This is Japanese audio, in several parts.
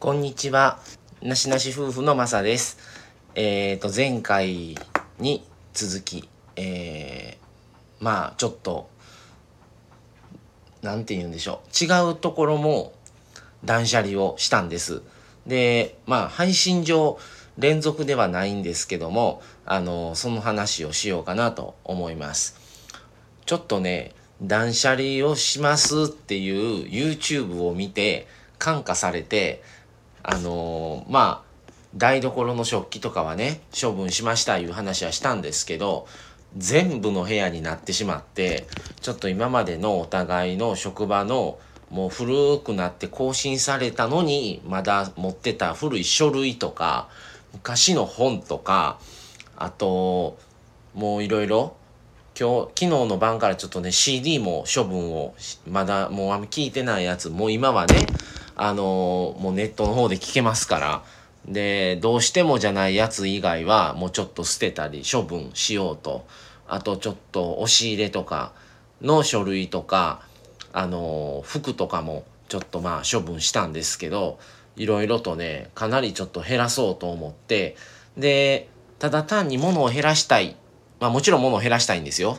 こんにちは。なしなし夫婦のまさです。えっ、と、前回に続き、えー、まあ、ちょっと、なんて言うんでしょう。違うところも断捨離をしたんです。で、まあ、配信上、連続ではないんですけども、あの、その話をしようかなと思います。ちょっとね、断捨離をしますっていう YouTube を見て感化されて、あのーまあ、台所の食器とかはね、処分しましたいう話はしたんですけど、全部の部屋になってしまって、ちょっと今までのお互いの職場のもう古くなって更新されたのに、まだ持ってた古い書類とか、昔の本とか、あと、もういろいろ今日昨日の晩からちょっとね CD も処分をまだもうあんま聞いてないやつもう今はねあのーもうネットの方で聞けますから。でどうしてもじゃないやつ以外はもうちょっと捨てたり処分しようと。あとちょっと押し入れとかの書類とかあのー服とかもちょっとまあ処分したんですけどいろいろとねかなりちょっと減らそうと思って。でただ単に物を減らしたいまあもちろん物を減らしたいんですよ。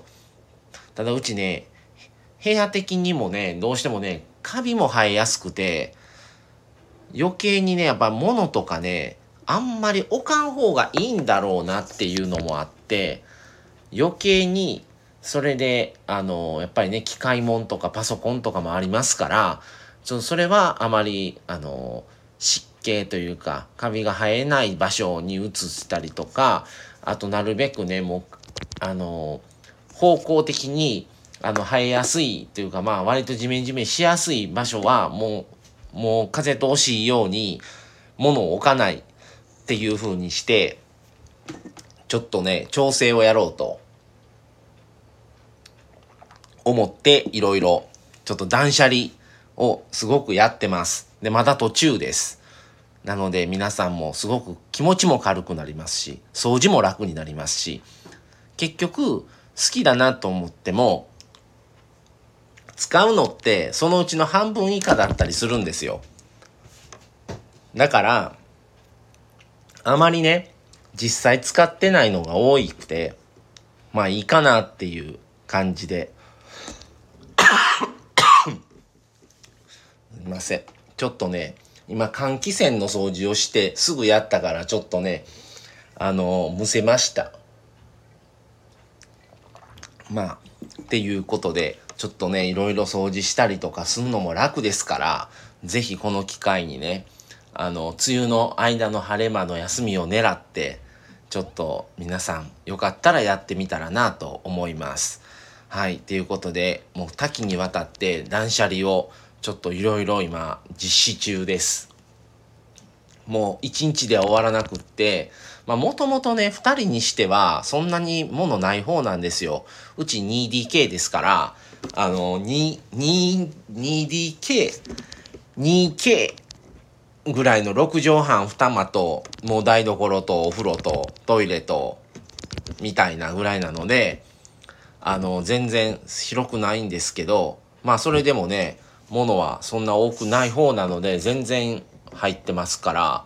ただうちね、部屋的にもね、どうしてもね、カビも生えやすくて、余計にね、やっぱ物とかね、あんまり置かん方がいいんだろうなっていうのもあって、余計に、それで、あの、やっぱりね、機械物とかパソコンとかもありますから、ちょっとそれはあまり、あの、湿気というか、カビが生えない場所に移したりとか、あとなるべくね、もう、あの、方向的に、あの、生えやすいというか、まあ、割と地面地面しやすい場所は、もう、もう風通しいように、物を置かないっていう風にして、ちょっとね、調整をやろうと、思って、いろいろ、ちょっと断捨離をすごくやってます。で、まだ途中です。なので、皆さんもすごく気持ちも軽くなりますし、掃除も楽になりますし、結局、好きだなと思っても、使うのってそのうちの半分以下だったりするんですよ。だから、あまりね、実際使ってないのが多いくて、まあいいかなっていう感じで。すいません。ちょっとね、今換気扇の掃除をしてすぐやったからちょっとね、あの、むせました。まあ、っていうことで、ちょっとね、いろいろ掃除したりとかすんのも楽ですから、ぜひこの機会にね、あの、梅雨の間の晴れ間の休みを狙って、ちょっと皆さんよかったらやってみたらなと思います。はい、ということで、もう多岐にわたって断捨離をちょっといろいろ今実施中です。もう一日では終わらなくって、まあもともとね、二人にしてはそんなに物ない方なんですよ。うち 2DK ですから、あの、2、2、2DK、2K ぐらいの6畳半2間と、もう台所とお風呂とトイレと、みたいなぐらいなので、あの、全然広くないんですけど、まあそれでもね、物はそんな多くない方なので、全然入ってますから、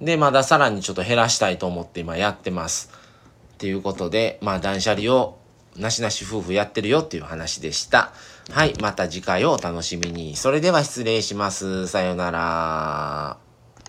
で、まださらにちょっと減らしたいと思って今やってます。っていうことで、まあ断捨離をなしなし夫婦やってるよっていう話でした。はい、また次回をお楽しみに。それでは失礼します。さようなら。